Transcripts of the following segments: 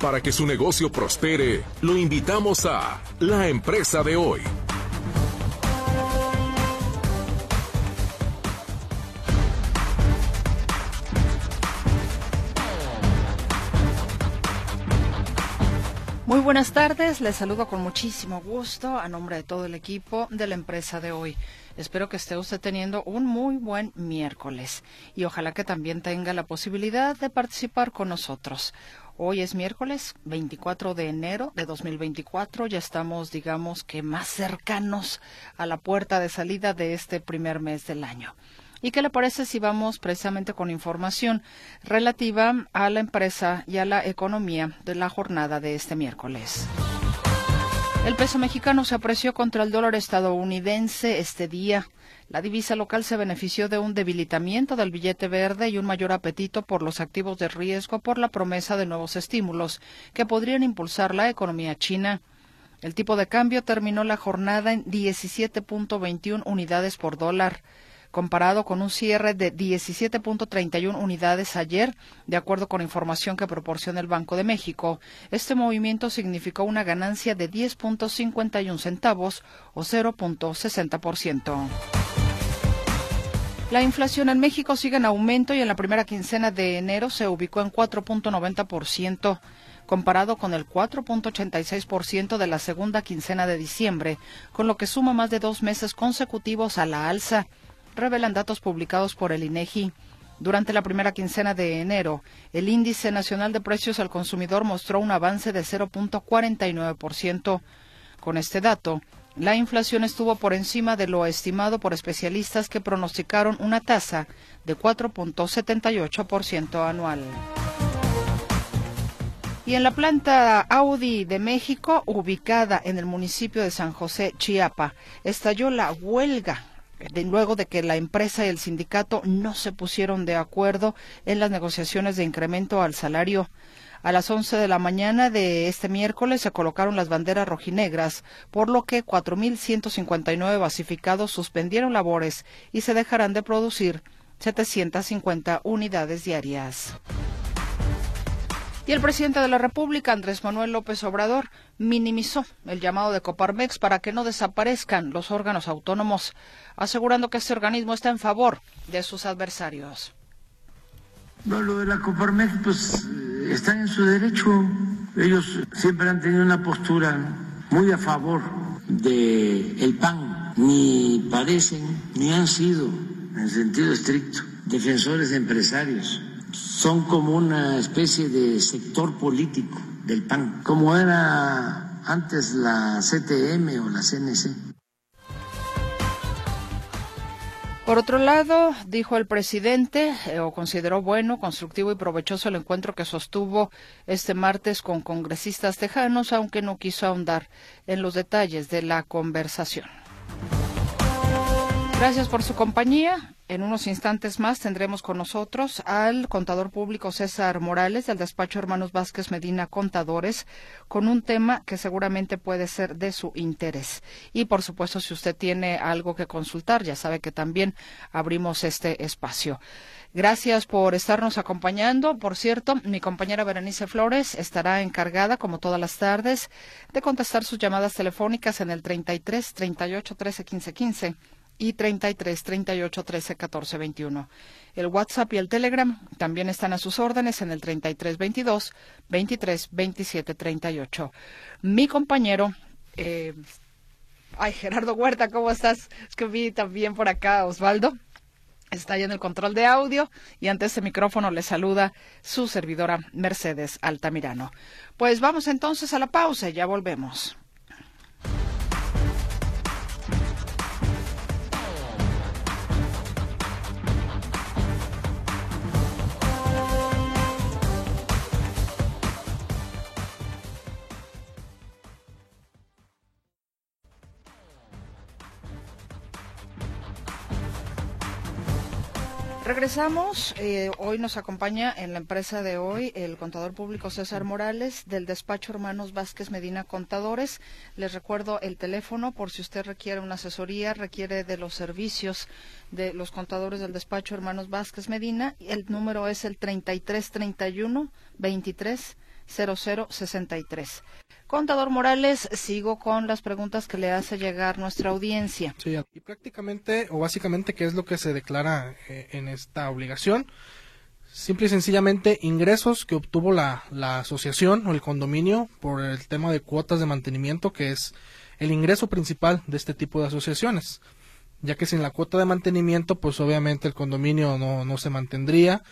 Para que su negocio prospere, lo invitamos a La Empresa de Hoy. Muy buenas tardes, les saludo con muchísimo gusto a nombre de todo el equipo de la empresa de hoy. Espero que esté usted teniendo un muy buen miércoles y ojalá que también tenga la posibilidad de participar con nosotros. Hoy es miércoles 24 de enero de 2024. Ya estamos, digamos que más cercanos a la puerta de salida de este primer mes del año. ¿Y qué le parece si vamos precisamente con información relativa a la empresa y a la economía de la jornada de este miércoles? El peso mexicano se apreció contra el dólar estadounidense este día. La divisa local se benefició de un debilitamiento del billete verde y un mayor apetito por los activos de riesgo por la promesa de nuevos estímulos que podrían impulsar la economía china. El tipo de cambio terminó la jornada en 17.21 unidades por dólar comparado con un cierre de 17.31 unidades ayer, de acuerdo con información que proporciona el Banco de México. Este movimiento significó una ganancia de 10.51 centavos o 0.60%. La inflación en México sigue en aumento y en la primera quincena de enero se ubicó en 4.90% comparado con el 4.86% de la segunda quincena de diciembre, con lo que suma más de dos meses consecutivos a la alza revelan datos publicados por el INEGI. Durante la primera quincena de enero, el índice nacional de precios al consumidor mostró un avance de 0.49%. Con este dato, la inflación estuvo por encima de lo estimado por especialistas que pronosticaron una tasa de 4.78% anual. Y en la planta Audi de México, ubicada en el municipio de San José, Chiapa, estalló la huelga luego de que la empresa y el sindicato no se pusieron de acuerdo en las negociaciones de incremento al salario. A las 11 de la mañana de este miércoles se colocaron las banderas rojinegras, por lo que 4.159 basificados suspendieron labores y se dejarán de producir 750 unidades diarias. Y el presidente de la República, Andrés Manuel López Obrador, minimizó el llamado de Coparmex para que no desaparezcan los órganos autónomos, asegurando que este organismo está en favor de sus adversarios. No, lo de la Coparmex, pues están en su derecho. Ellos siempre han tenido una postura muy a favor del el PAN. Ni parecen, ni han sido, en sentido estricto, defensores de empresarios son como una especie de sector político del PAN, como era antes la CTM o la CNC. Por otro lado, dijo el presidente, eh, o consideró bueno, constructivo y provechoso el encuentro que sostuvo este martes con congresistas tejanos, aunque no quiso ahondar en los detalles de la conversación. Gracias por su compañía. En unos instantes más tendremos con nosotros al contador público César Morales del despacho Hermanos Vázquez Medina Contadores con un tema que seguramente puede ser de su interés. Y por supuesto, si usted tiene algo que consultar, ya sabe que también abrimos este espacio. Gracias por estarnos acompañando. Por cierto, mi compañera Berenice Flores estará encargada, como todas las tardes, de contestar sus llamadas telefónicas en el 33 38 13 15 15 y 33 38 13 14 21. El WhatsApp y el Telegram también están a sus órdenes en el 33 22 23 27 38. Mi compañero, eh, ay, Gerardo Huerta, ¿cómo estás? Es que vi también por acá Osvaldo. Está ahí en el control de audio y ante este micrófono le saluda su servidora Mercedes Altamirano. Pues vamos entonces a la pausa y ya volvemos. Regresamos. Eh, hoy nos acompaña en la empresa de hoy el contador público César Morales del despacho Hermanos Vázquez Medina Contadores. Les recuerdo el teléfono por si usted requiere una asesoría, requiere de los servicios de los contadores del despacho Hermanos Vázquez Medina. El número es el 3331 23 0063. Contador Morales, sigo con las preguntas que le hace llegar nuestra audiencia. Sí, y prácticamente o básicamente, ¿qué es lo que se declara eh, en esta obligación? Simple y sencillamente ingresos que obtuvo la, la asociación o el condominio por el tema de cuotas de mantenimiento, que es el ingreso principal de este tipo de asociaciones ya que sin la cuota de mantenimiento, pues obviamente el condominio no, no se mantendría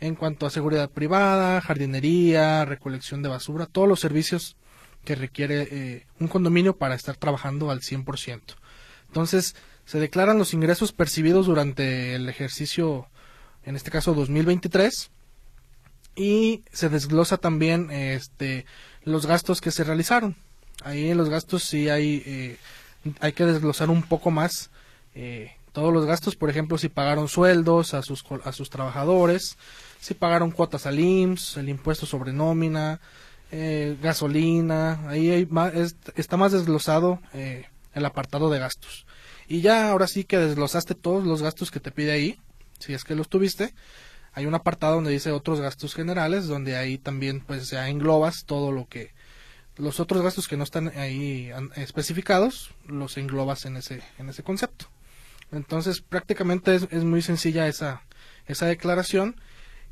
en cuanto a seguridad privada, jardinería, recolección de basura, todos los servicios que requiere eh, un condominio para estar trabajando al 100%. Entonces, se declaran los ingresos percibidos durante el ejercicio, en este caso 2023, y se desglosa también este, los gastos que se realizaron. Ahí en los gastos sí hay, eh, hay que desglosar un poco más eh, todos los gastos, por ejemplo, si pagaron sueldos a sus, a sus trabajadores, si pagaron cuotas al IMSS, el impuesto sobre nómina, eh, gasolina, ahí hay está más desglosado eh, el apartado de gastos. Y ya ahora sí que desglosaste todos los gastos que te pide ahí, si es que los tuviste, hay un apartado donde dice otros gastos generales, donde ahí también pues ya englobas todo lo que los otros gastos que no están ahí especificados, los englobas en ese en ese concepto. Entonces prácticamente es, es muy sencilla esa, esa declaración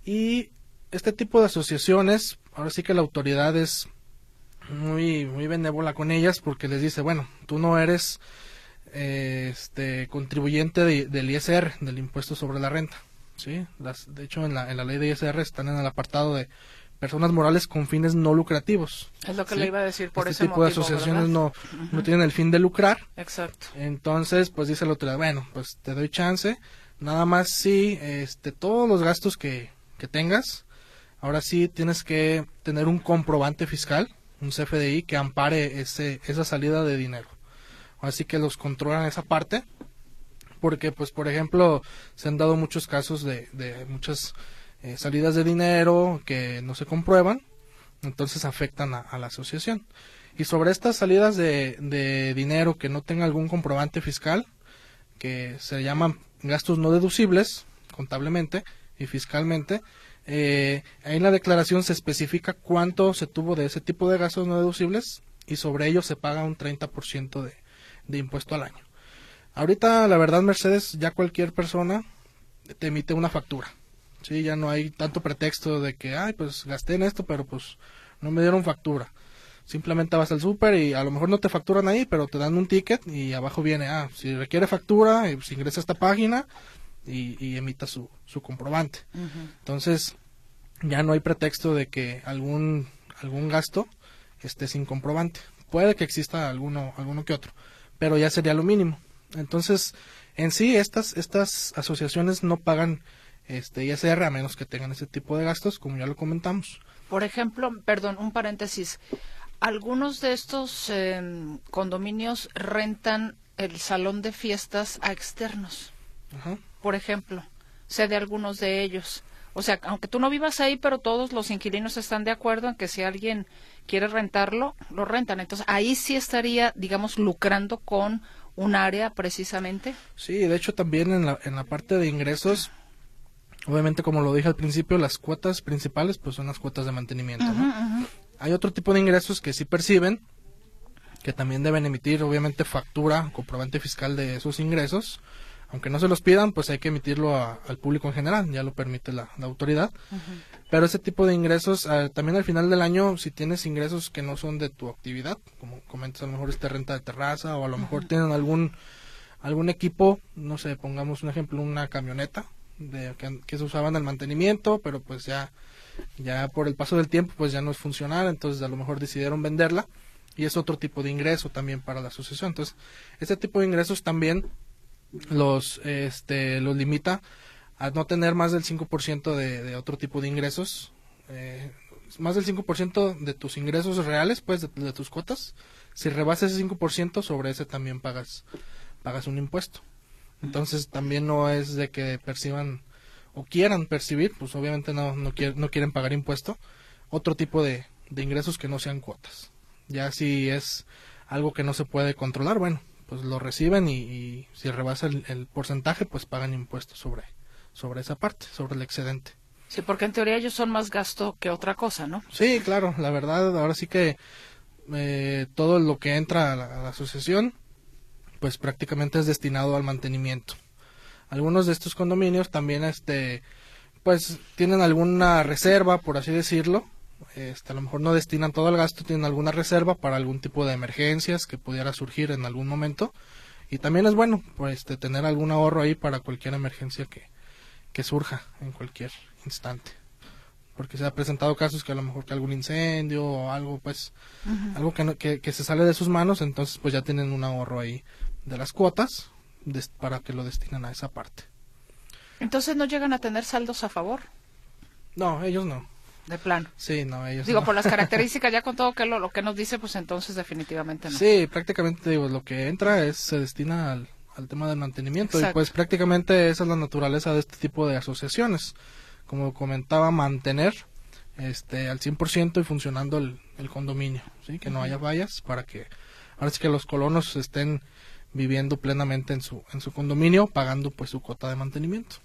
y este tipo de asociaciones, ahora sí que la autoridad es muy, muy benévola con ellas porque les dice, bueno, tú no eres eh, este contribuyente del ISR, del impuesto sobre la renta. ¿sí? Las, de hecho, en la, en la ley de ISR están en el apartado de personas morales con fines no lucrativos. Es lo que le iba a decir por este tipo de asociaciones no, no tienen el fin de lucrar. Exacto. Entonces, pues dice la autoridad, bueno, pues te doy chance, nada más si este todos los gastos que, que tengas, ahora sí tienes que tener un comprobante fiscal, un CFDI que ampare ese esa salida de dinero. Así que los controlan esa parte porque pues por ejemplo se han dado muchos casos de, de muchas eh, salidas de dinero que no se comprueban, entonces afectan a, la asociación. Y sobre estas salidas de, dinero que no tenga algún comprobante fiscal, que se llaman gastos no deducibles contablemente y fiscalmente, eh, ahí en la declaración se especifica cuánto se tuvo de ese tipo de gastos no deducibles y sobre ello se paga un 30% de, de impuesto al año. Ahorita, la verdad, Mercedes, ya cualquier persona te emite una factura. Sí, ya no hay tanto pretexto de que, ay, pues gasté en esto, pero pues no me dieron factura. Simplemente vas al súper y a lo mejor no te facturan ahí, pero te dan un ticket y abajo viene, ah, si requiere factura, pues ingresa a esta página y, emita su, su comprobante. Entonces, ya no hay pretexto de que algún, algún gasto esté sin comprobante. Puede que exista alguno, alguno que otro, pero ya sería lo mínimo. Entonces, en sí, estas, estas asociaciones no pagan este ISR a menos que tengan ese tipo de gastos, como ya lo comentamos. Por ejemplo, perdón, un paréntesis. Algunos de estos em, condominios rentan el salón de fiestas a externos. Por ejemplo, sé de algunos de ellos. O sea, aunque tú no vivas ahí, pero todos los inquilinos están de acuerdo en que si alguien quiere rentarlo, lo rentan. Entonces, ahí sí estaría, digamos, lucrando con un área precisamente. Sí, de hecho también en la, en la parte de ingresos Obviamente, como lo dije al principio, las cuotas principales pues son las cuotas de mantenimiento. Hay otro tipo de ingresos que sí perciben, que también deben emitir, obviamente, factura, comprobante fiscal de esos ingresos. Aunque no se los pidan, pues hay que emitirlo al público en general, ya lo permite la, autoridad. Pero ese tipo de ingresos, ah, también al final del año, si tienes ingresos que no son de tu actividad, como comentas, a lo mejor es renta de terraza, o a lo mejor tienen algún, algún equipo, no sé, pongamos un ejemplo, una camioneta, de, que, se usaban el mantenimiento, pero pues ya, ya por el paso del tiempo pues ya no es funcional, entonces a lo mejor decidieron venderla y es otro tipo de ingreso también para la asociación. Entonces, este tipo de ingresos también los, este, los limita a no tener más del 5% de, de otro tipo de ingresos, eh, más del 5% de tus ingresos reales, pues, de, de tus cuotas. Si rebasas ese 5%, sobre ese también pagas, pagas un impuesto. Entonces también no es de que perciban o quieran percibir, pues obviamente no, no, no quieren pagar impuesto, otro tipo de, de ingresos que no sean cuotas. Ya si es algo que no se puede controlar, bueno, pues lo reciben y, si rebasa el, porcentaje, pues pagan impuestos sobre, sobre esa parte, sobre el excedente. Sí, porque en teoría ellos son más gasto que otra cosa, ¿no? Sí, claro, la verdad, ahora sí que eh, todo lo que entra a la, asociación, pues prácticamente es destinado al mantenimiento. Algunos de estos condominios también, este, pues tienen alguna reserva, por así decirlo. Este, a lo mejor no destinan todo el gasto, tienen alguna reserva para algún tipo de emergencias que pudiera surgir en algún momento. Y también es bueno, pues, este, tener algún ahorro ahí para cualquier emergencia que, que surja en cualquier instante. Porque se ha presentado casos que a lo mejor que algún incendio o algo, pues, algo que, que, se sale de sus manos, entonces pues ya tienen un ahorro ahí de las cuotas para que lo destinen a esa parte. Entonces no llegan a tener saldos a favor. No, ellos no. De plano. Sí, no, ellos Digo, por las características, ya con todo que lo, lo, que nos dice, pues entonces definitivamente no. Sí, prácticamente digo, lo que entra es, se destina al, al tema del mantenimiento y pues prácticamente esa es la naturaleza de este tipo de asociaciones. Como comentaba, mantener este al 100% y funcionando el, condominio, ¿sí? que no haya fallas para que ahora sí que los colonos estén viviendo plenamente en su en su condominio pagando pues su cuota de mantenimiento.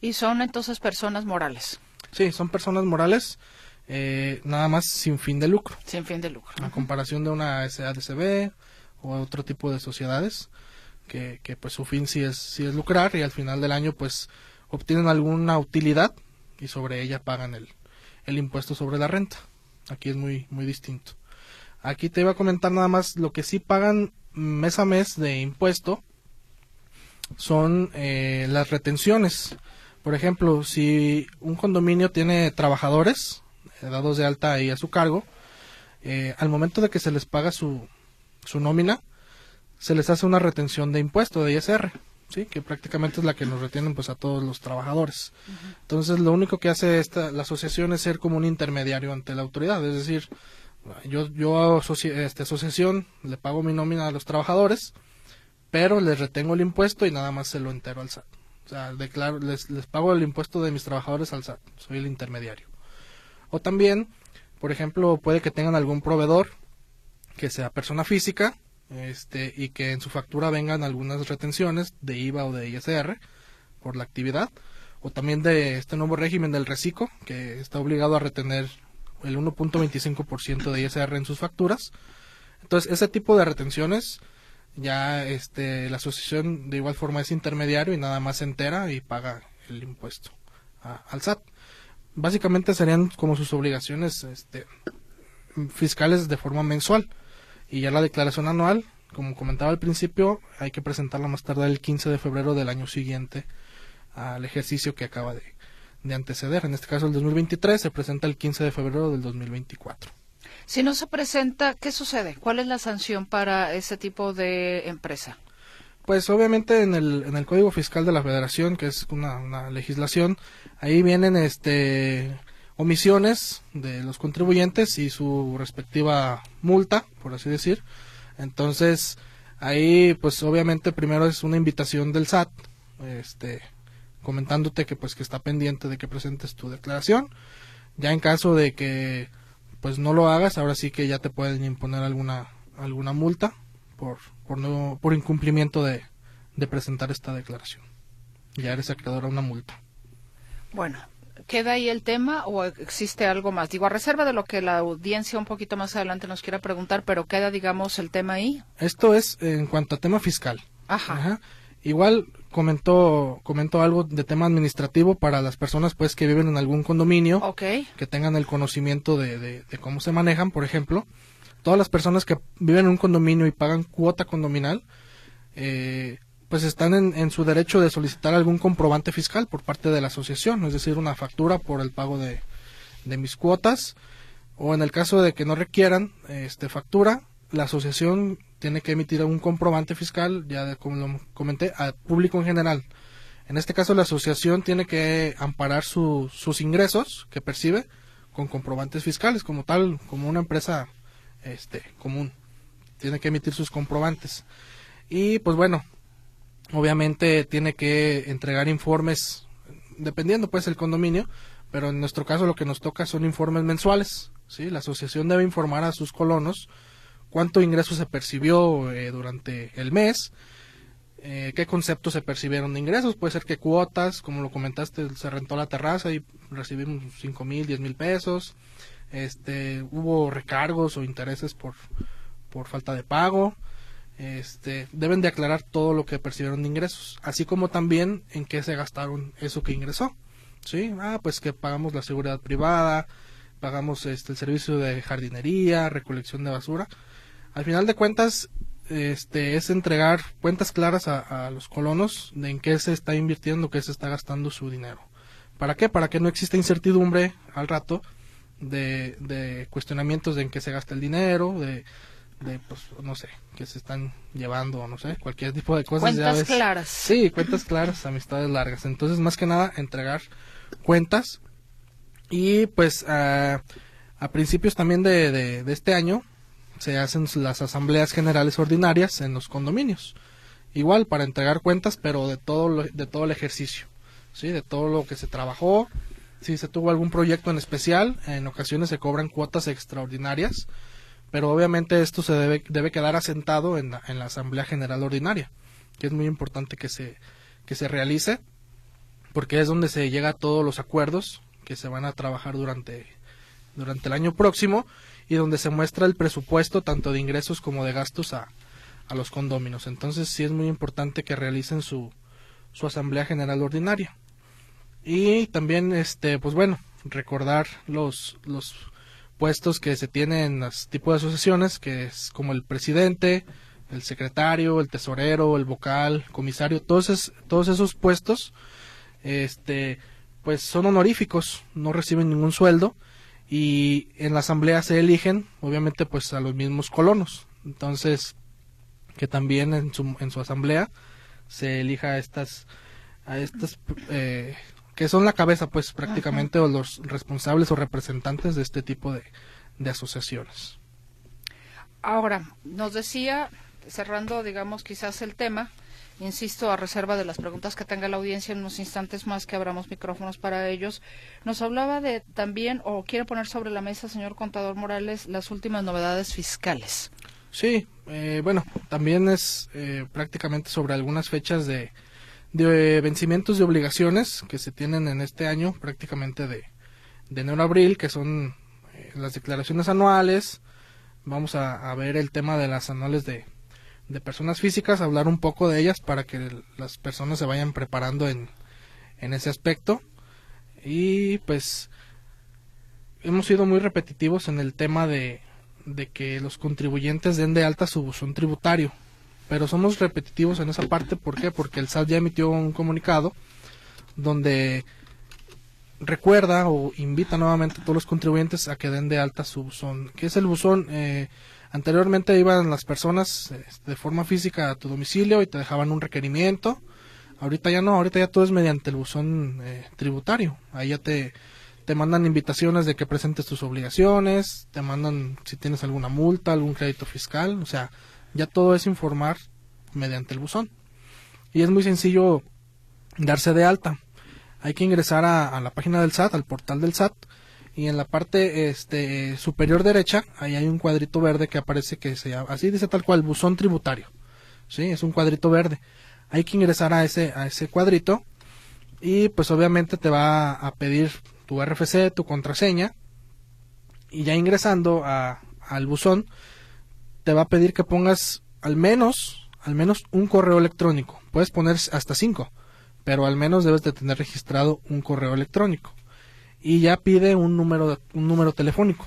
Y son entonces personas morales. Sí, son personas morales, eh, nada más sin fin de lucro. Sin fin de lucro. A comparación de una SADCB o otro tipo de sociedades, que, que pues su fin sí es, sí es lucrar y al final del año pues obtienen alguna utilidad y sobre ella pagan el, el impuesto sobre la renta. Aquí es muy, muy distinto. Aquí te iba a comentar nada más lo que sí pagan mes a mes de impuesto son eh, las retenciones. Por ejemplo, si un condominio tiene trabajadores eh, dados de alta ahí a su cargo, eh, al momento de que se les paga su, su nómina, se les hace una retención de impuesto de ISR, sí, que prácticamente es la que nos retienen pues a todos los trabajadores. Entonces, lo único que hace esta la asociación es ser como un intermediario ante la autoridad, es decir, yo yo esta asociación le pago mi nómina a los trabajadores, pero les retengo el impuesto y nada más se lo entero al SAT. O sea, declaro, les, les pago el impuesto de mis trabajadores al SAT, soy el intermediario. O también, por ejemplo, puede que tengan algún proveedor que sea persona física este, y que en su factura vengan algunas retenciones de IVA o de ISR por la actividad, o también de este nuevo régimen del reciclo, que está obligado a retener el 1.25% de ISR en sus facturas. Entonces, ese tipo de retenciones, ya este, la asociación de igual forma es intermediario y nada más se entera y paga el impuesto al SAT. Básicamente serían como sus obligaciones este, fiscales de forma mensual. Y ya la declaración anual, como comentaba al principio, hay que presentarla más tarde el 15 de febrero del año siguiente al ejercicio que acaba de, de anteceder. En este caso, el 2023 se presenta el 15 de febrero del 2024. Si no se presenta, ¿qué sucede? ¿Cuál es la sanción para ese tipo de empresa? Pues obviamente en el, en el Código Fiscal de la Federación, que es una, una legislación, ahí vienen este omisiones de los contribuyentes y su respectiva multa, por así decir. Entonces, ahí pues obviamente primero es una invitación del SAT, este comentándote que pues que está pendiente de que presentes tu declaración. Ya en caso de que pues no lo hagas, ahora sí que ya te pueden imponer alguna alguna multa por por no por incumplimiento de, de presentar esta declaración. Ya eres acreedor a una multa. Bueno, ¿Queda ahí el tema o existe algo más? Digo, a reserva de lo que la audiencia un poquito más adelante nos quiera preguntar, pero queda, digamos, el tema ahí. Esto es en cuanto a tema fiscal. Ajá. Igual comentó, comentó algo de tema administrativo para las personas pues que viven en algún condominio, okay. que tengan el conocimiento de, de, de cómo se manejan, por ejemplo. Todas las personas que viven en un condominio y pagan cuota condominal, eh, pues están en, su derecho de solicitar algún comprobante fiscal por parte de la asociación, es decir, una factura por el pago de, mis cuotas, o en el caso de que no requieran este factura, la asociación tiene que emitir un comprobante fiscal, ya como lo comenté, al público en general. En este caso, la asociación tiene que amparar sus ingresos que percibe con comprobantes fiscales, como tal, como una empresa este, común. Tiene que emitir sus comprobantes. Y pues bueno, obviamente tiene que entregar informes dependiendo pues el condominio pero en nuestro caso lo que nos toca son informes mensuales sí la asociación debe informar a sus colonos cuánto ingreso se percibió eh, durante el mes eh, qué conceptos se percibieron de ingresos. Puede ser que cuotas, como lo comentaste, se rentó la terraza y recibimos cinco mil, diez mil pesos. Este, hubo recargos o intereses por, por falta de pago. Este, deben de aclarar todo lo que percibieron de ingresos, así como también en qué se gastaron eso que ingresó. ¿Sí? Ah, pues que pagamos la seguridad privada, pagamos este, el servicio de jardinería, recolección de basura. Al final de cuentas, este, es entregar cuentas claras a, los colonos de en qué se está invirtiendo, qué se está gastando su dinero. ¿Para qué? Para que no exista incertidumbre al rato de, de cuestionamientos de en qué se gasta el dinero, de, de pues no sé, que se están llevando, no sé, cualquier tipo de cosas. Cuentas claras. Sí, cuentas claras, amistades largas. Entonces, más que nada, entregar cuentas. Y pues a principios también de, de, de este año se hacen las asambleas generales ordinarias en los condominios. Igual para entregar cuentas, pero de todo de todo el ejercicio, sí, de todo lo que se trabajó. Si se tuvo algún proyecto en especial, en ocasiones se cobran cuotas extraordinarias, pero obviamente esto se debe, debe quedar asentado en la, en la asamblea general ordinaria, que es muy importante que se que se realice, porque es donde se llega a todos los acuerdos que se van a trabajar durante durante el año próximo y donde se muestra el presupuesto tanto de ingresos como de gastos a, a los condóminos. Entonces sí es muy importante que realicen su, su asamblea general ordinaria. Y también, este, pues bueno, recordar los, los puestos que se tienen en los tipos de asociaciones, que es como el presidente, el secretario, el tesorero, el vocal, comisario, todos, todos esos puestos, este, pues son honoríficos, no reciben ningún sueldo y en la asamblea se eligen obviamente pues a los mismos colonos. Entonces que también en su, en su asamblea se elija a estas a estas eh, que son la cabeza pues prácticamente o los responsables o representantes de este tipo de, de asociaciones. Ahora nos decía cerrando digamos quizás el tema insisto, a reserva de las preguntas que tenga la audiencia en unos instantes más que abramos micrófonos para ellos, nos hablaba de también, o quiere poner sobre la mesa, señor contador Morales, las últimas novedades fiscales. Sí, eh, bueno, también es eh, prácticamente sobre algunas fechas de, de vencimientos de obligaciones que se tienen en este año, prácticamente de, enero a abril, que son eh, las declaraciones anuales. Vamos a, a ver el tema de las anuales de, de personas físicas, hablar un poco de ellas para que las personas se vayan preparando en, en ese aspecto. Y pues hemos sido muy repetitivos en el tema de, de que los contribuyentes den de alta su buzón tributario. Pero somos repetitivos en esa parte, ¿por qué? Porque el SAT ya emitió un comunicado donde recuerda o invita nuevamente a todos los contribuyentes a que den de alta su buzón. ¿Qué es el buzón? Eh, Anteriormente iban las personas este, de forma física a tu domicilio y te dejaban un requerimiento. Ahorita ya no, ahorita ya todo es mediante el buzón eh, tributario. Ahí ya te, te mandan invitaciones de que presentes tus obligaciones, te mandan si tienes alguna multa, algún crédito fiscal, o sea, ya todo es informar mediante el buzón. Y es muy sencillo darse de alta. Hay que ingresar a la página del SAT, al portal del SAT, y en la parte este superior derecha ahí hay un cuadrito verde que aparece que se así dice tal cual buzón tributario. Sí es un cuadrito verde. Hay que ingresar a ese a ese cuadrito y pues obviamente te va a pedir tu RFC tu contraseña y ya ingresando a, al buzón te va a pedir que pongas al menos al menos un correo electrónico. Puedes poner hasta cinco pero al menos debes de tener registrado un correo electrónico y ya pide un número un número telefónico.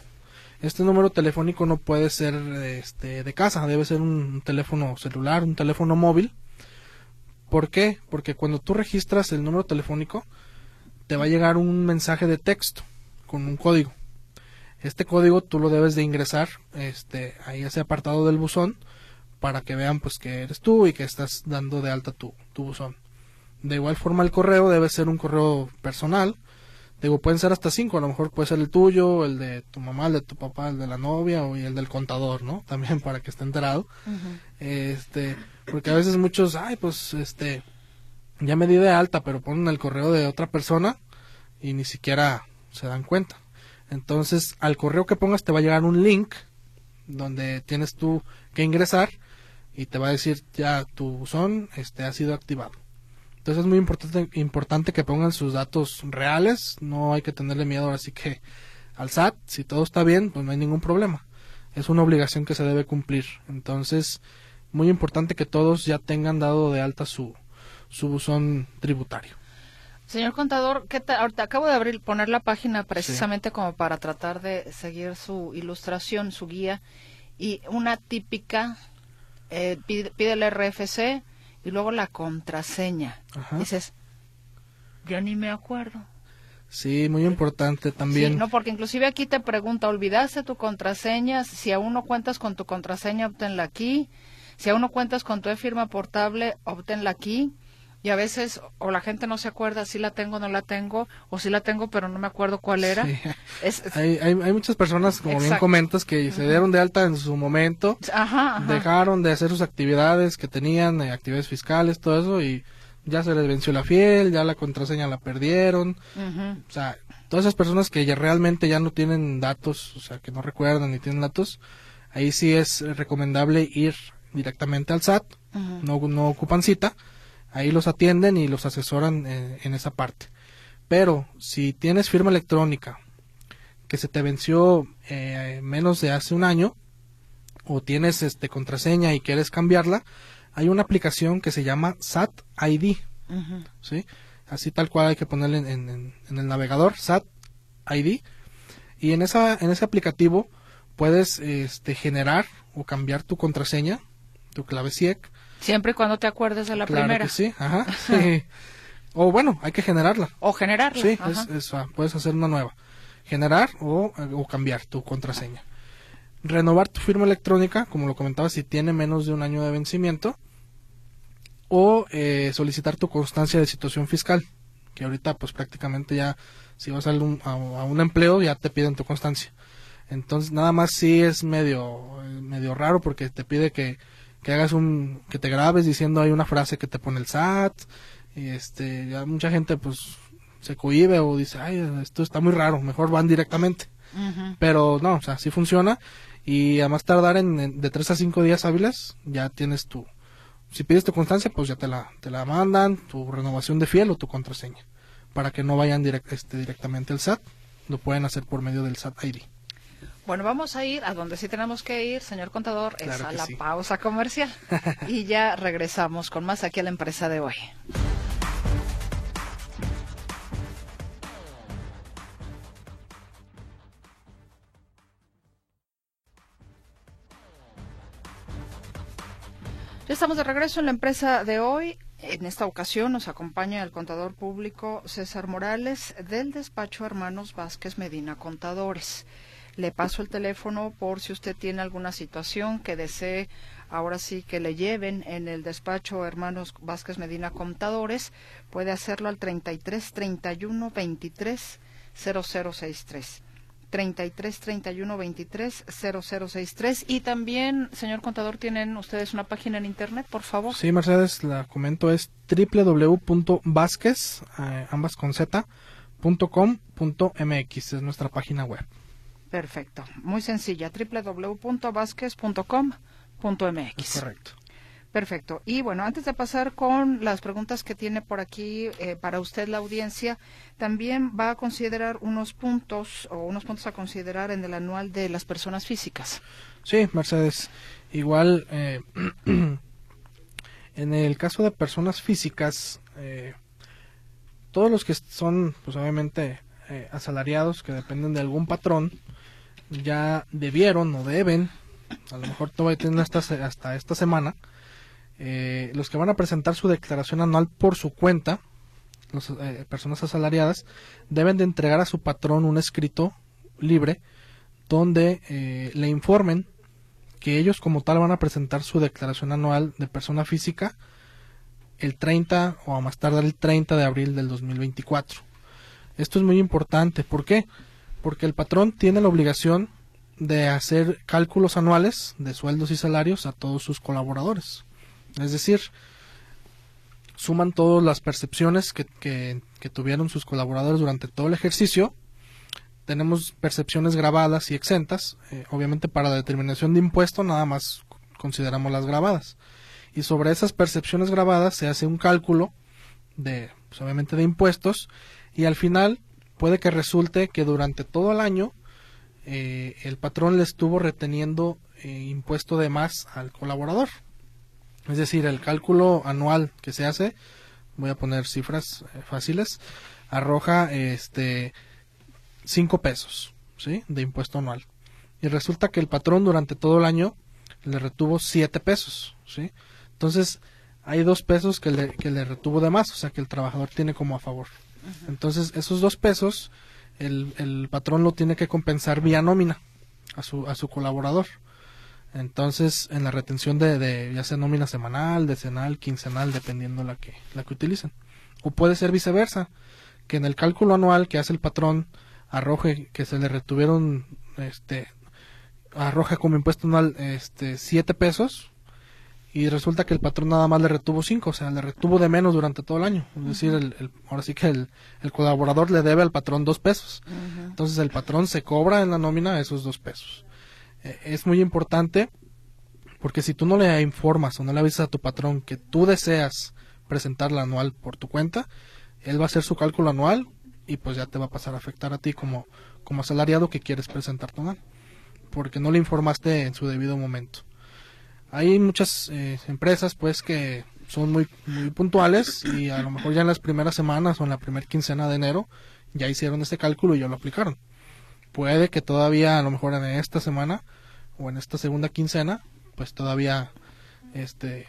Este número telefónico no puede ser este, de casa, debe ser un teléfono celular, un teléfono móvil. ¿Por qué? Porque cuando tú registras el número telefónico, te va a llegar un mensaje de texto con un código. Este código tú lo debes de ingresar este, ahí ese apartado del buzón para que vean pues que eres tú y que estás dando de alta tu, tu buzón. De igual forma el correo debe ser un correo personal, Digo, pueden ser hasta cinco, a lo mejor puede ser el tuyo, el de tu mamá, el de tu papá, el de la novia o el del contador, ¿no? También para que esté enterado. Este, porque a veces muchos, ay, pues, este, ya me di de alta, pero ponen el correo de otra persona y ni siquiera se dan cuenta. Entonces, al correo que pongas te va a llegar un link donde tienes tú que ingresar y te va a decir ya tu buzón este ha sido activado. Entonces es muy importante, importante que pongan sus datos reales, no hay que tenerle miedo así que al SAT, si todo está bien, pues no hay ningún problema. Es una obligación que se debe cumplir. Entonces, muy importante que todos ya tengan dado de alta su, su buzón tributario. Señor contador, ¿qué ahorita acabo de abrir, poner la página precisamente como para tratar de seguir su ilustración, su guía, y una típica, eh, pide, pide, el RFC y luego la contraseña. Dices, yo ni me acuerdo. Sí, muy importante también. Sí, no, porque inclusive aquí te pregunta, ¿olvidaste tu contraseña? Si aún no cuentas con tu contraseña, obténla aquí. Si aún no cuentas con tu e-firma portable, obténla aquí. Y a veces, o la gente no se acuerda si la tengo o no la tengo, o si la tengo pero no me acuerdo cuál era. hay, hay, muchas personas, como bien comentas, que se dieron de alta en su momento, dejaron de hacer sus actividades que tenían, eh, actividades fiscales, todo eso, y ya se les venció la fiel, ya la contraseña la perdieron. O sea, todas esas personas que ya realmente ya no tienen datos, o sea, que no recuerdan ni tienen datos, ahí sí es recomendable ir directamente al SAT, no, no ocupan cita, ahí los atienden y los asesoran eh, en esa parte. Pero si tienes firma electrónica que se te venció eh, menos de hace un año, o tienes este contraseña y quieres cambiarla, hay una aplicación que se llama SAT ID, ¿sí? Así tal cual hay que ponerle en, el navegador, SAT ID, y en, esa, en ese aplicativo puedes este, generar o cambiar tu contraseña, tu clave SIEC. Siempre y cuando te acuerdes de la primera. sí, ajá. o bueno, hay que generarla. O generarla. Sí, ah, puedes hacer una nueva. Generar o, o cambiar tu contraseña renovar tu firma electrónica, como lo comentaba, si tiene menos de un año de vencimiento, o eh, solicitar tu constancia de situación fiscal, que ahorita pues prácticamente ya si vas a un, a, un empleo ya te piden tu constancia. Entonces nada más sí es medio, medio raro porque te pide que, que hagas un, que te grabes diciendo hay una frase que te pone el SAT, y este, ya mucha gente pues se cohibe o dice, ay, esto está muy raro, mejor van directamente. Pero no, o sea, sí funciona y a más tardar en, de 3 a 5 días hábiles ya tienes tu si pides tu constancia pues ya te la te la mandan tu renovación de fiel o tu contraseña para que no vayan este, directamente al SAT lo pueden hacer por medio del SAT ID bueno, vamos a ir a donde sí tenemos que ir, señor contador, es a la pausa comercial. y ya regresamos con más aquí a la empresa de hoy. estamos de regreso en la empresa de hoy. En esta ocasión nos acompaña el contador público César Morales del despacho Hermanos Vázquez Medina Contadores. Le paso el teléfono por si usted tiene alguna situación que desee ahora sí que le lleven en el despacho Hermanos Vázquez Medina Contadores. Puede hacerlo al 33 31 23 0063. 33 31 23 0063 y también señor contador tienen ustedes una página en internet por favor sí Mercedes la comento es www.vasquez eh, ambas con z .com.mx es nuestra página web perfecto muy sencilla www.vasquez.com.mx correcto Perfecto. Y bueno, antes de pasar con las preguntas que tiene por aquí eh, para usted la audiencia, también va a considerar unos puntos o unos puntos a considerar en el anual de las personas físicas. Sí, Mercedes. Igual, eh, en el caso de personas físicas, eh, todos los que son, pues obviamente, asalariados, que dependen de algún patrón, ya debieron o deben, a lo mejor todavía tienen hasta, hasta esta semana, eh, los que van a presentar su declaración anual por su cuenta, las eh, personas asalariadas, deben de entregar a su patrón un escrito libre donde eh, le informen que ellos como tal van a presentar su declaración anual de persona física el 30 o a más tardar el 30 de abril del 2024. Esto es muy importante. ¿Por qué? El patrón tiene la obligación de hacer cálculos anuales de sueldos y salarios a todos sus colaboradores. Es decir, suman todas las percepciones que, que, tuvieron sus colaboradores durante todo el ejercicio. Tenemos percepciones grabadas y exentas. Eh, obviamente para la determinación de impuesto nada más consideramos las grabadas. Y sobre esas percepciones grabadas se hace un cálculo de, pues, obviamente, de impuestos y al final puede que resulte que durante todo el año eh, el patrón le estuvo reteniendo eh, impuesto de más al colaborador. Es decir, el cálculo anual que se hace, voy a poner cifras eh, fáciles, arroja este 5 pesos ¿sí? de impuesto anual. Y resulta que el patrón durante todo el año le retuvo 7 pesos. ¿sí? Entonces, hay 2 pesos que le, que le retuvo de más, o sea que el trabajador tiene como a favor. Entonces, esos 2 pesos, el, el patrón lo tiene que compensar vía nómina a su, a su colaborador. Entonces, en la retención de, de, ya sea nómina semanal, decenal, quincenal, dependiendo la que, la que utilicen. O puede ser viceversa, que en el cálculo anual que hace el patrón arroje que se le retuvieron, este, arroja como impuesto anual, este, siete pesos, y resulta que el patrón nada más le retuvo cinco, o sea, le retuvo de menos durante todo el año. Es decir, el, el, ahora sí que el, el, colaborador le debe al patrón dos pesos. Uh -huh. Entonces el patrón se cobra en la nómina esos dos pesos. Eh, es muy importante porque si tú no le informas o no le avisas a tu patrón que tú deseas presentar la anual por tu cuenta, él va a hacer su cálculo anual y pues ya te va a pasar a afectar a ti como, como asalariado que quieres presentar tu anual. Porque no le informaste en su debido momento hay muchas eh, empresas pues que son muy muy puntuales y a lo mejor ya en las primeras semanas o en la primera quincena de enero ya hicieron este cálculo y ya lo aplicaron. Puede que todavía a lo mejor en esta semana o en esta segunda quincena pues todavía este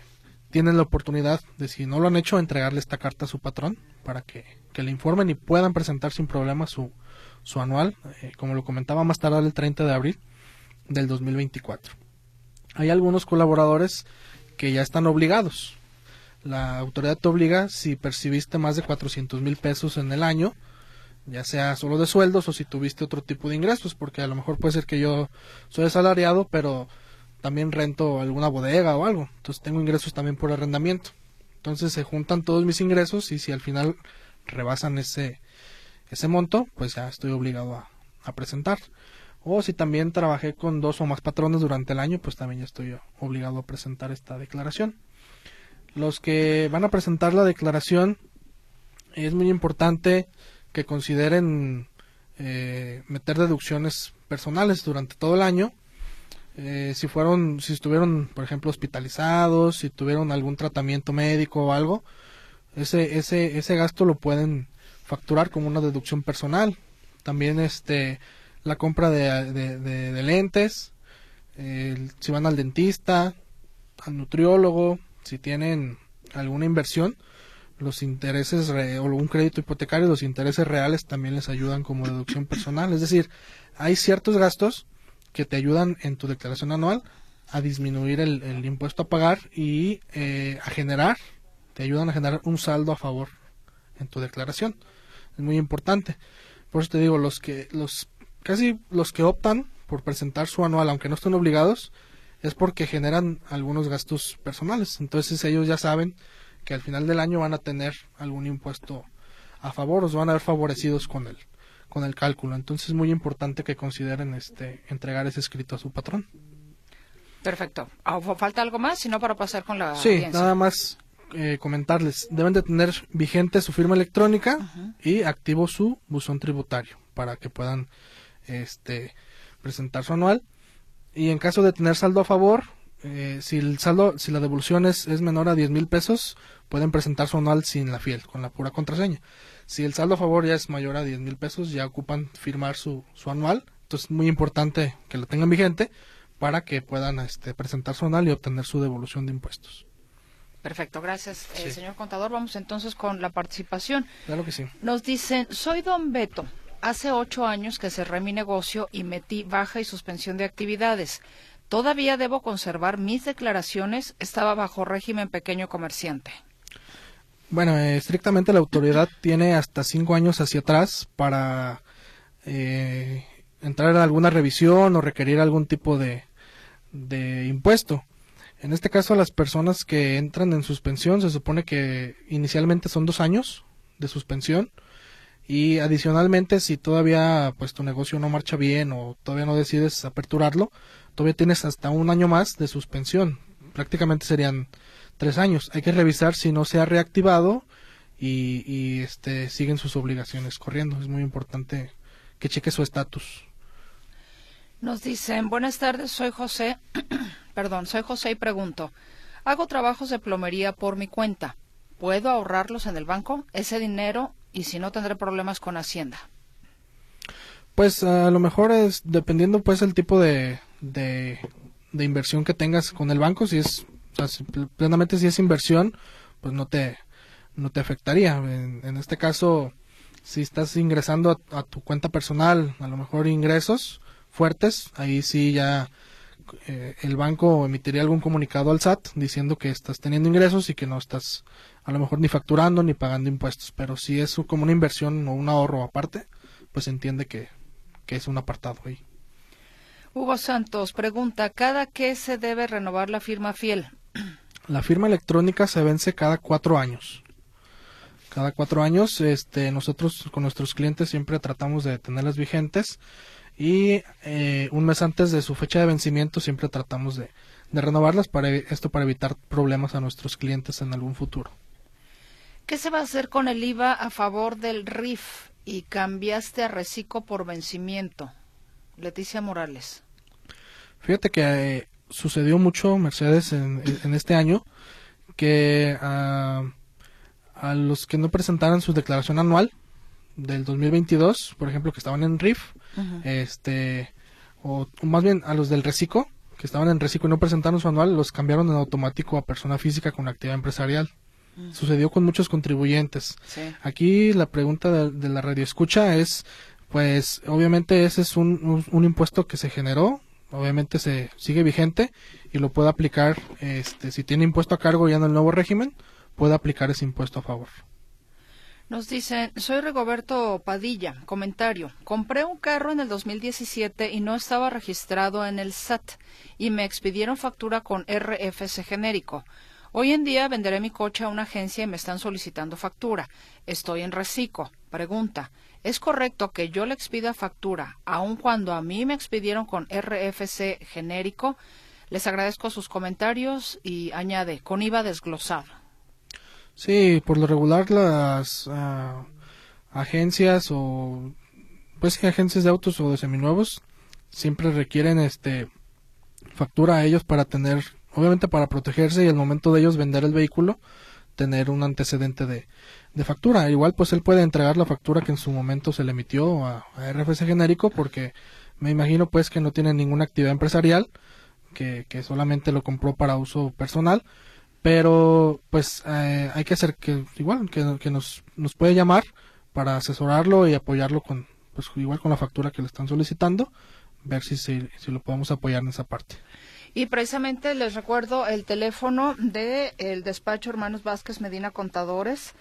tienen la oportunidad de si no lo han hecho entregarle esta carta a su patrón para que, que le informen y puedan presentar sin problema su, su anual, eh, como lo comentaba más tarde el 30 de abril del 2024 hay algunos colaboradores que ya están obligados. La autoridad te obliga si percibiste más de 400 mil pesos en el año, ya sea solo de sueldos o si tuviste otro tipo de ingresos, porque a lo mejor puede ser que yo soy asalariado, pero también rento alguna bodega o algo, entonces tengo ingresos también por arrendamiento. Entonces se juntan todos mis ingresos y si al final rebasan ese, ese monto, pues ya estoy obligado a, a presentar. O si también trabajé con dos o más patrones durante el año, pues también ya estoy obligado a presentar esta declaración. Los que van a presentar la declaración, es muy importante que consideren eh, meter deducciones personales durante todo el año. Eh, si fueron, si estuvieron, por ejemplo, hospitalizados, si tuvieron algún tratamiento médico o algo, ese, ese, ese gasto lo pueden facturar como una deducción personal. También este la compra de, de, lentes, eh, si van al dentista, al nutriólogo, si tienen alguna inversión, los intereses o un crédito hipotecario, los intereses reales también les ayudan como deducción personal. Es decir, hay ciertos gastos que te ayudan en tu declaración anual a disminuir el, el impuesto a pagar y eh, a generar, te ayudan a generar un saldo a favor en tu declaración. Es muy importante. Por eso te digo, los que los casi los que optan por presentar su anual, aunque no estén obligados, es porque generan algunos gastos personales. Entonces ellos ya saben que al final del año van a tener algún impuesto a favor, o van a ver favorecidos con el, con el cálculo. Entonces es muy importante que consideren este entregar ese escrito a su patrón. Perfecto. Ah, ¿Falta algo más? Si no, para pasar con la Sí, audiencia. nada más eh, comentarles. Deben de tener vigente su firma electrónica y activo su buzón tributario para que puedan este presentar su anual y en caso de tener saldo a favor eh, si el saldo si la devolución es, es menor a 10 mil pesos pueden presentar su anual sin la fiel con la pura contraseña si el saldo a favor ya es mayor a 10 mil pesos ya ocupan firmar su, su anual entonces es muy importante que lo tengan vigente para que puedan este, presentar su anual y obtener su devolución de impuestos Perfecto, gracias, sí. eh, señor contador. Vamos entonces con la participación. Claro que sí. Nos dicen, soy don Beto, Hace ocho años que cerré mi negocio y metí baja y suspensión de actividades. Todavía debo conservar mis declaraciones. Estaba bajo régimen pequeño comerciante. Bueno, eh, estrictamente la autoridad tiene hasta cinco años hacia atrás para eh, entrar en alguna revisión o requerir algún tipo de, de impuesto. En este caso, las personas que entran en suspensión se supone que inicialmente son dos años de suspensión Y adicionalmente, si todavía pues tu negocio no marcha bien o todavía no decides aperturarlo, todavía tienes hasta un año más de suspensión. Prácticamente serían tres años. Hay que revisar si no se ha reactivado y, y este, siguen sus obligaciones corriendo. Es muy importante que cheque su estatus. Nos dicen, buenas tardes, soy José. Perdón, soy José y pregunto, hago trabajos de plomería por mi cuenta. ¿Puedo ahorrarlos en el banco? Ese dinero y si no tendré problemas con Hacienda. Pues a lo mejor es dependiendo pues el tipo de, de, inversión que tengas con el banco, si es plenamente si es inversión, pues no te no te afectaría. En, este caso, si estás ingresando a, tu cuenta personal, a lo mejor ingresos fuertes, ahí sí ya eh, el banco emitiría algún comunicado al SAT diciendo que estás teniendo ingresos y que no estás a lo mejor ni facturando ni pagando impuestos. Pero si es como una inversión o un ahorro aparte, pues entiende que, que es un apartado ahí. Hugo Santos pregunta, ¿cada qué se debe renovar la firma fiel? La firma electrónica se vence cada cuatro años. Cada cuatro años, este, nosotros con nuestros clientes siempre tratamos de tenerlas vigentes y eh, un mes antes de su fecha de vencimiento siempre tratamos de, de renovarlas para esto para evitar problemas a nuestros clientes en algún futuro. ¿Qué se va a hacer con el IVA a favor del RIF y cambiaste a reciclo por vencimiento? Leticia Morales. Fíjate que eh, sucedió mucho, Mercedes, en, este año, que a los que no presentaran su declaración anual del 2022, por ejemplo, que estaban en RIF, este, o más bien a los del reciclo, que estaban en reciclo y no presentaron su anual, los cambiaron en automático a persona física con actividad empresarial. Sucedió con muchos contribuyentes. Aquí la pregunta de, la radio escucha es, pues obviamente ese es un, un, impuesto que se generó, obviamente se sigue vigente y lo puede aplicar, este, si tiene impuesto a cargo ya en el nuevo régimen, puede aplicar ese impuesto a favor. Nos dicen, soy Rigoberto Padilla, comentario, compré un carro en el 2017 y no estaba registrado en el SAT y me expidieron factura con RFC genérico. Hoy en día venderé mi coche a una agencia y me están solicitando factura. Estoy en reciclo. Pregunta. ¿Es correcto que yo le expida factura aun cuando a mí me expidieron con RFC genérico? Les agradezco sus comentarios y añade, con IVA desglosado. Sí, por lo regular las ah, agencias o pues agencias de autos o de seminuevos siempre requieren este factura a ellos para tener obviamente para protegerse y al momento de ellos vender el vehículo tener un antecedente de, de factura. Igual pues él puede entregar la factura que en su momento se le emitió a, RFC genérico porque me imagino pues que no tiene ninguna actividad empresarial, que, que solamente lo compró para uso personal, pero pues eh, hay que hacer que igual que, que nos, nos puede llamar para asesorarlo y apoyarlo con pues igual con la factura que le están solicitando, ver si, si, si lo podemos apoyar en esa parte. Y precisamente les recuerdo el teléfono de el despacho Hermanos Vázquez Medina Contadores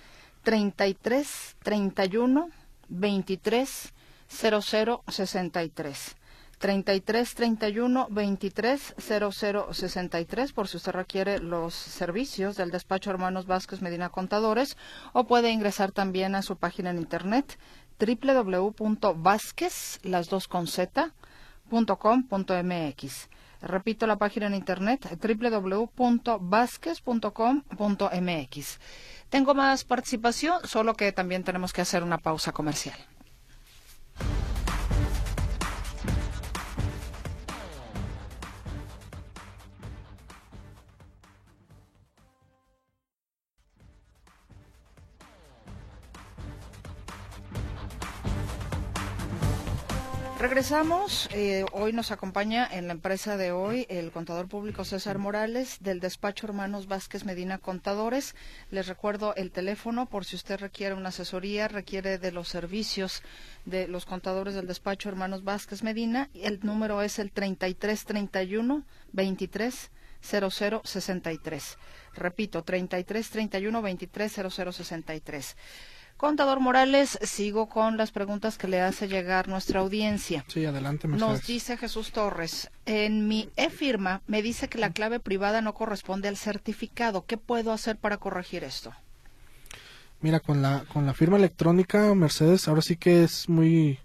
33 31 23 00 63. 33 31 23 00 63 por si usted requiere los servicios del despacho Hermanos Vázquez Medina Contadores o puede ingresar también a su página en internet www.vázquez las dos con z, Repito la página en internet www.vasquez.com.mx. Tengo más participación, solo que también tenemos que hacer una pausa comercial. Regresamos. Eh, hoy nos acompaña en la empresa de hoy el contador público César Morales del despacho Hermanos Vázquez Medina Contadores. Les recuerdo el teléfono por si usted requiere una asesoría, requiere de los servicios de los contadores del despacho Hermanos Vázquez Medina. El número es el 3331 23 0063. Repito, 3331 23 0063. Contador Morales, sigo con las preguntas que le hace llegar nuestra audiencia. Sí, adelante. Nos dice Jesús Torres, en mi e-firma me dice que la clave privada no corresponde al certificado. ¿Qué puedo hacer para corregir esto? Mira, con la, con la firma electrónica, Mercedes, ahora sí que es muy,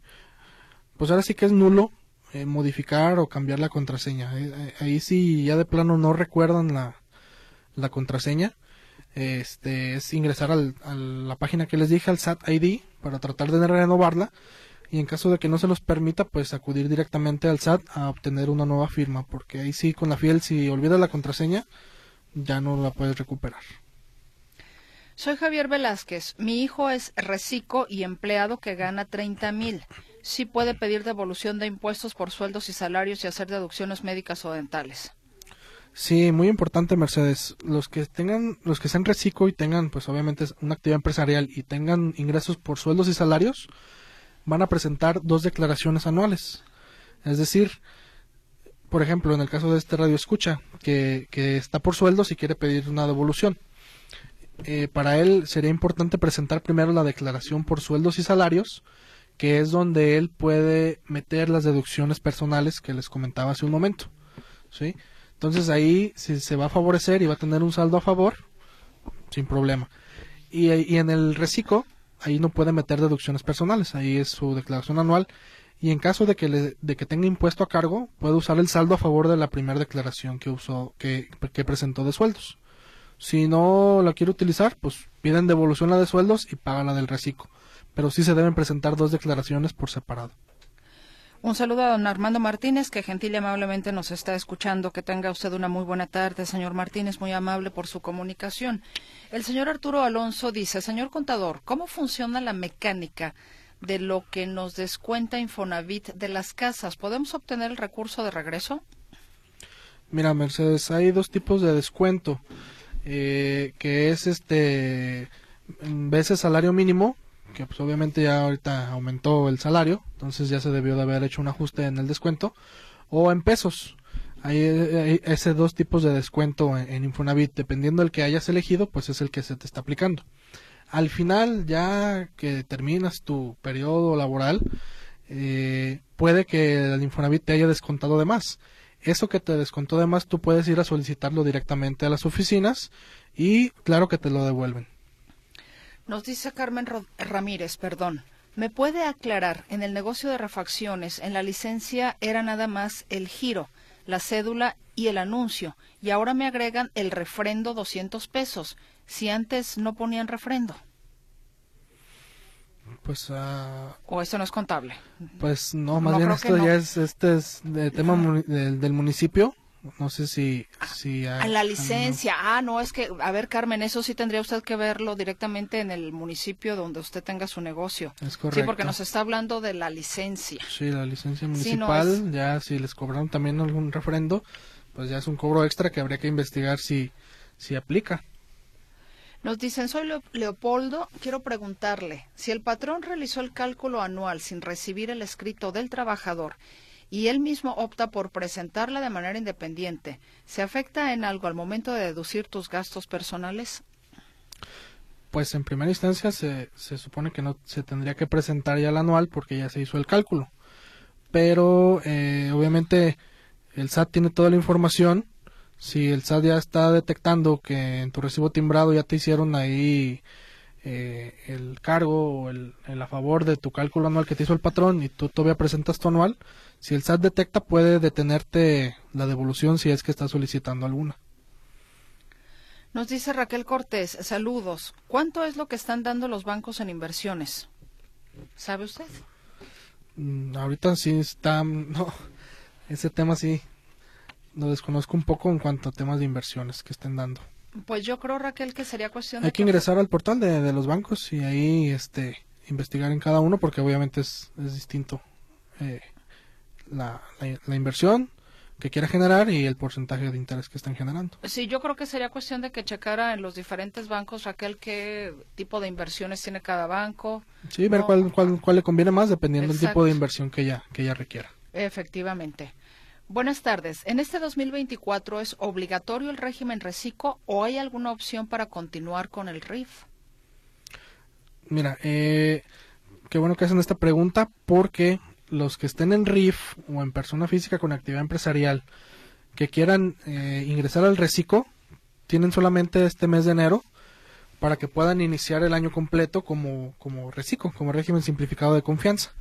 pues ahora sí que es nulo eh, modificar o cambiar la contraseña. Eh, eh, ahí sí ya de plano no recuerdan la, la contraseña. Este es ingresar al, a la página que les dije, al SAT ID, para tratar de renovarla. Y en caso de que no se los permita, pues acudir directamente al SAT a obtener una nueva firma, porque ahí sí con la fiel, si olvidas la contraseña, ya no la puedes recuperar. Soy Javier Velázquez. Mi hijo es reciclo y empleado que gana 30 mil. Sí puede pedir devolución de impuestos por sueldos y salarios y hacer deducciones médicas o dentales. Sí, muy importante, Mercedes. Los que tengan, los que sean reciclo y tengan, pues obviamente una actividad empresarial y tengan ingresos por sueldos y salarios, van a presentar dos declaraciones anuales. Es decir, por ejemplo, en el caso de este radio escucha, que, que está por sueldos y quiere pedir una devolución eh, para él sería importante presentar primero la declaración por sueldos y salarios, que es donde él puede meter las deducciones personales que les comentaba hace un momento. ¿sí? Entonces ahí si se va a favorecer y va a tener un saldo a favor, sin problema. Y, en el reciclo, ahí no puede meter deducciones personales, ahí es su declaración anual. Y en caso de que, le, de que tenga impuesto a cargo, puede usar el saldo a favor de la primera declaración que usó, que, que presentó de sueldos. Si no la quiere utilizar, pues piden devolución la de sueldos y pagan la del reciclo. Pero sí se deben presentar dos declaraciones por separado. Un saludo a don Armando Martínez, que gentil y amablemente nos está escuchando. Que tenga usted una muy buena tarde, señor Martínez, muy amable por su comunicación. El señor Arturo Alonso dice, señor contador, ¿cómo funciona la mecánica de lo que nos descuenta Infonavit de las casas? ¿Podemos obtener el recurso de regreso? Mira, Mercedes, hay dos tipos de descuento eh, que es este veces salario mínimo, que pues obviamente ya ahorita aumentó el salario, entonces ya se debió de haber hecho un ajuste en el descuento, o en pesos. Hay, hay ese dos tipos de descuento en, Infonavit, dependiendo del que hayas elegido, pues es el que se te está aplicando. Al final, ya que terminas tu periodo laboral, eh, puede que el Infonavit te haya descontado de más eso que te descontó de más tú puedes ir a solicitarlo directamente a las oficinas y claro que te lo devuelven. Nos dice Carmen Ramírez, perdón. ¿Me puede aclarar, en el negocio de refacciones, en la licencia era nada más el giro, la cédula y el anuncio, y ahora me agregan el refrendo 200 pesos, si antes no ponían refrendo? Pues. Uh, ¿O esto no es contable? Pues no, más bien esto ya es, este es de tema del, municipio. No sé si... si hay, la licencia. Ah, no, es que, a ver, Carmen, eso sí tendría usted que verlo directamente en el municipio donde usted tenga su negocio. Es correcto. Sí, porque nos está hablando de la licencia. Sí, la licencia municipal. Ya si les cobraron también algún refrendo, pues ya es un cobro extra que habría que investigar si, si aplica. Nos dicen, soy Leopoldo, quiero preguntarle, si el patrón realizó el cálculo anual sin recibir el escrito del trabajador y él mismo opta por presentarla de manera independiente, ¿se afecta en algo al momento de deducir tus gastos personales? Pues en primera instancia se, se supone que no se tendría que presentar ya el anual porque ya se hizo el cálculo. Pero eh, obviamente el SAT tiene toda la información si el SAT ya está detectando que en tu recibo timbrado ya te hicieron ahí eh, el cargo o el, a favor de tu cálculo anual que te hizo el patrón y tú todavía presentas tu anual, si el SAT detecta puede detenerte la devolución si es que estás solicitando alguna. Nos dice Raquel Cortés, saludos. ¿Cuánto es lo que están dando los bancos en inversiones? ¿Sabe usted? Mm, ahorita sí está, no, ese tema sí, lo desconozco un poco en cuanto a temas de inversiones que estén dando. Pues yo creo, Raquel, que sería cuestión Hay que ingresar al portal de, los bancos y ahí este investigar en cada uno porque obviamente es, es distinto eh, la, la, inversión que quiera generar y el porcentaje de interés que están generando. Sí, yo creo que sería cuestión de que checara en los diferentes bancos, Raquel, qué tipo de inversiones tiene cada banco. Sí, ver cuál, cuál, cuál, le conviene más dependiendo del tipo de inversión que ella, que ella requiera. Efectivamente. Buenas tardes. ¿En este 2024 es obligatorio el régimen reciclo o hay alguna opción para continuar con el RIF? Mira, eh, qué bueno que hacen esta pregunta porque los que estén en RIF o en persona física con actividad empresarial que quieran eh, ingresar al reciclo tienen solamente este mes de enero para que puedan iniciar el año completo como, como reciclo, como régimen simplificado de confianza.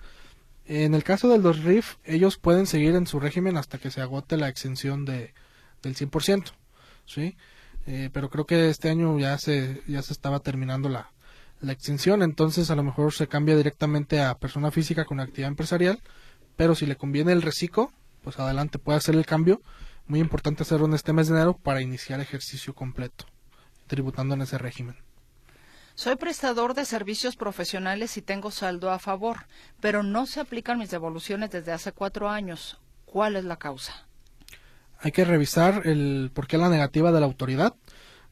En el caso de los RIF, ellos pueden seguir en su régimen hasta que se agote la exención de, del 100%, ¿sí? Eh, pero creo que este año ya se, ya se estaba terminando la, la extensión, entonces a lo mejor se cambia directamente a persona física con actividad empresarial, pero si le conviene el reciclo, pues adelante puede hacer el cambio. Muy importante hacerlo en este mes de enero para iniciar ejercicio completo, tributando en ese régimen. Soy prestador de servicios profesionales y tengo saldo a favor, pero no se aplican mis devoluciones desde hace cuatro años. ¿Cuál es la causa? Hay que revisar el por qué la negativa de la autoridad.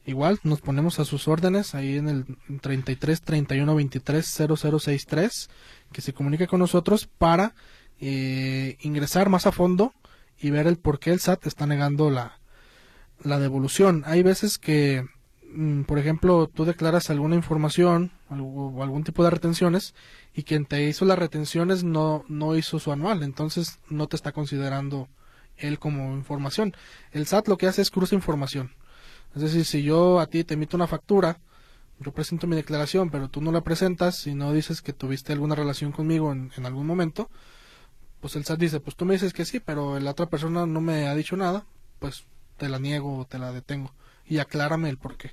Igual nos ponemos a sus órdenes ahí en el 33 31 23 0063 que se comunique con nosotros para eh, ingresar más a fondo y ver el por qué el SAT está negando la, la devolución. Hay veces que por ejemplo, tú declaras alguna información o algún tipo de retenciones y quien te hizo las retenciones no, no hizo su anual, entonces no te está considerando él como información. El SAT lo que hace es cruza información. Es decir, si yo a ti te emito una factura, yo presento mi declaración, pero tú no la presentas y no dices que tuviste alguna relación conmigo en, en algún momento, pues el SAT dice, pues tú me dices que sí, pero la otra persona no me ha dicho nada, pues te la niego o te la detengo y aclárame el por qué.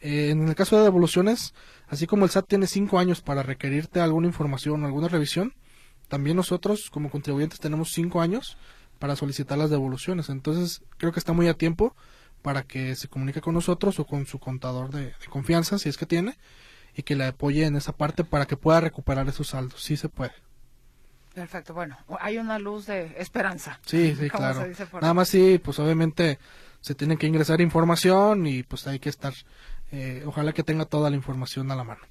Eh, en el caso de devoluciones, así como el SAT tiene cinco años para requerirte alguna información o alguna revisión, también nosotros como contribuyentes tenemos cinco años para solicitar las devoluciones. Entonces creo que está muy a tiempo para que se comunique con nosotros o con su contador de, de confianza, si es que tiene, y que le apoye en esa parte para que pueda recuperar esos saldos. Sí se puede. Perfecto, bueno, hay una luz de esperanza. Sí, sí, claro. Nada más sí, pues obviamente se tiene que ingresar información y pues hay que estar, eh, ojalá que tenga toda la información a la mano.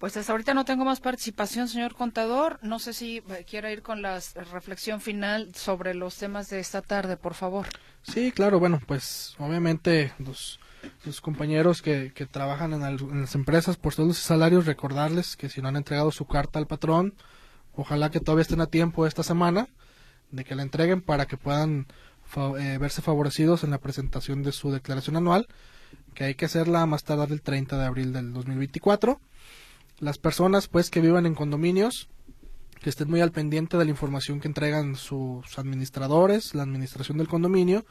Pues hasta ahorita no tengo más participación, señor contador. No sé si eh, quiera ir con la reflexión final sobre los temas de esta tarde, por favor. Sí, claro, bueno, pues obviamente los, los compañeros que, que trabajan en, en, las empresas por sueldos y salarios, recordarles que si no han entregado su carta al patrón, ojalá que todavía estén a tiempo esta semana de que la entreguen para que puedan eh, verse favorecidos en la presentación de su declaración anual, que hay que hacerla más tardar el 30 de abril del 2024. Las personas pues que vivan en condominios, que estén muy al pendiente de la información que entregan sus administradores, la administración del condominio,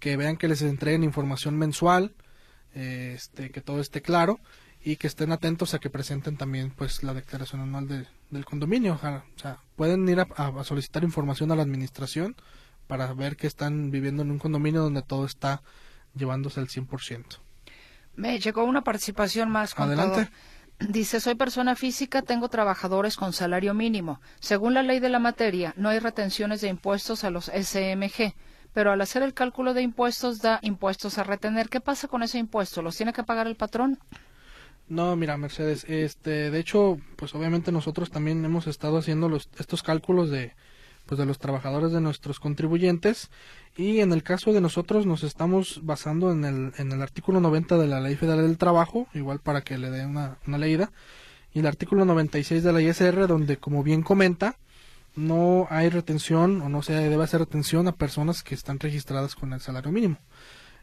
que vean que les entreguen información mensual, eh, este, que todo esté claro y que estén atentos a que presenten también pues la declaración anual del condominio. O sea, pueden ir a solicitar información a la administración para ver que están viviendo en un condominio donde todo está llevándose al 100%. Me llegó una participación más. Adelante. Dice, soy persona física, tengo trabajadores con salario mínimo. Según la ley de la materia, no hay retenciones de impuestos a los SMG, pero al hacer el cálculo de impuestos da impuestos a retener. ¿Qué pasa con ese impuesto? ¿Los tiene que pagar el patrón? No, mira, Mercedes, este, de hecho, pues obviamente nosotros también hemos estado haciendo los, estos cálculos de, pues de los trabajadores de nuestros contribuyentes y en el caso de nosotros nos estamos basando en el, en el artículo 90 de la Ley Federal del Trabajo, igual para que le dé una, una leída, y el artículo 96 de la ISR donde como bien comenta no hay retención o no se debe hacer retención a personas que están registradas con el salario mínimo.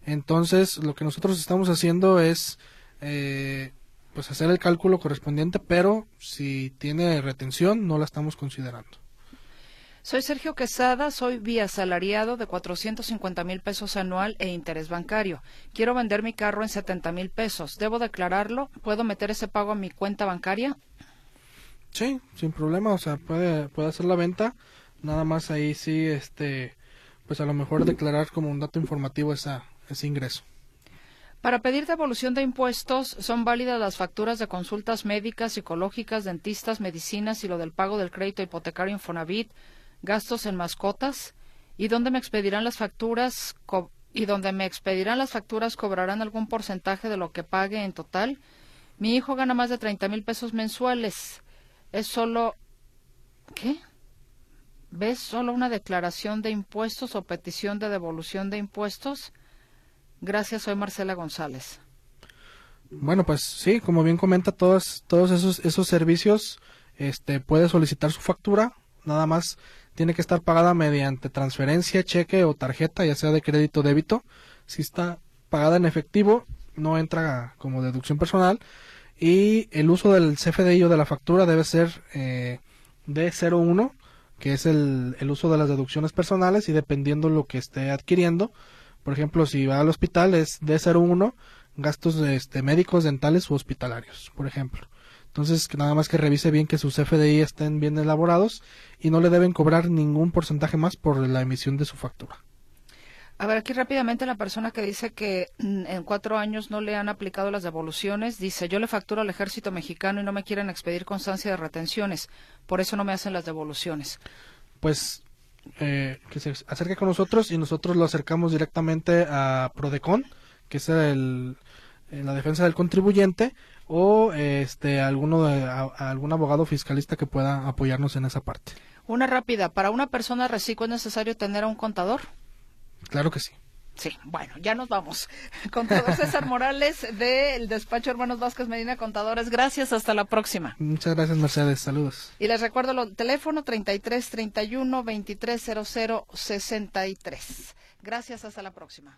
Entonces lo que nosotros estamos haciendo es eh, pues hacer el cálculo correspondiente, pero si tiene retención no la estamos considerando. Soy Sergio Quesada, soy vía salariado de 450 mil pesos anual e interés bancario. Quiero vender mi carro en 70 mil pesos. ¿Debo declararlo? ¿Puedo meter ese pago a mi cuenta bancaria? Sí, sin problema. O sea, puede, puede hacer la venta. Nada más ahí sí, este, pues a lo mejor declarar como un dato informativo esa, ese ingreso. Para pedir devolución de impuestos, ¿son válidas las facturas de consultas médicas, psicológicas, dentistas, medicinas y lo del pago del crédito hipotecario Infonavit, gastos en mascotas y donde me expedirán las facturas y donde me expedirán las facturas cobrarán algún porcentaje de lo que pague en total. Mi hijo gana más de 30 mil pesos mensuales. Es solo ¿qué? ¿Ves solo una declaración de impuestos o petición de devolución de impuestos? Gracias, soy Marcela González. Bueno, pues sí, como bien comenta, todos, todos esos, esos servicios, este, puede solicitar su factura, nada más tiene que estar pagada mediante transferencia, cheque o tarjeta, ya sea de crédito o débito. Si está pagada en efectivo, no entra como deducción personal. Y el uso del CFDI o de la factura debe ser eh, de 01 que es el, el uso de las deducciones personales y dependiendo lo que esté adquiriendo. Por ejemplo si va al hospital es D01 gastos este, médicos dentales u hospitalarios por ejemplo entonces, que nada más que revise bien que sus FDI estén bien elaborados y no le deben cobrar ningún porcentaje más por la emisión de su factura. A ver, aquí rápidamente la persona que dice que mm, en cuatro años no le han aplicado las devoluciones, dice, yo le facturo al ejército mexicano y no me quieren expedir constancia de retenciones, por eso no me hacen las devoluciones. Pues eh, que se acerque con nosotros y nosotros lo acercamos directamente a Prodecon, que es el, la defensa del contribuyente, o este alguno de, algún abogado fiscalista que pueda apoyarnos en esa parte. Una rápida, para una persona reciclo es necesario tener a un contador? Claro que sí. Sí, bueno, ya nos vamos. Contador César Morales del despacho Hermanos Vázquez Medina Contadores, gracias, hasta la próxima. Muchas gracias, Mercedes, saludos. Y les recuerdo el teléfono 33 31 23 00 63. Gracias, hasta la próxima.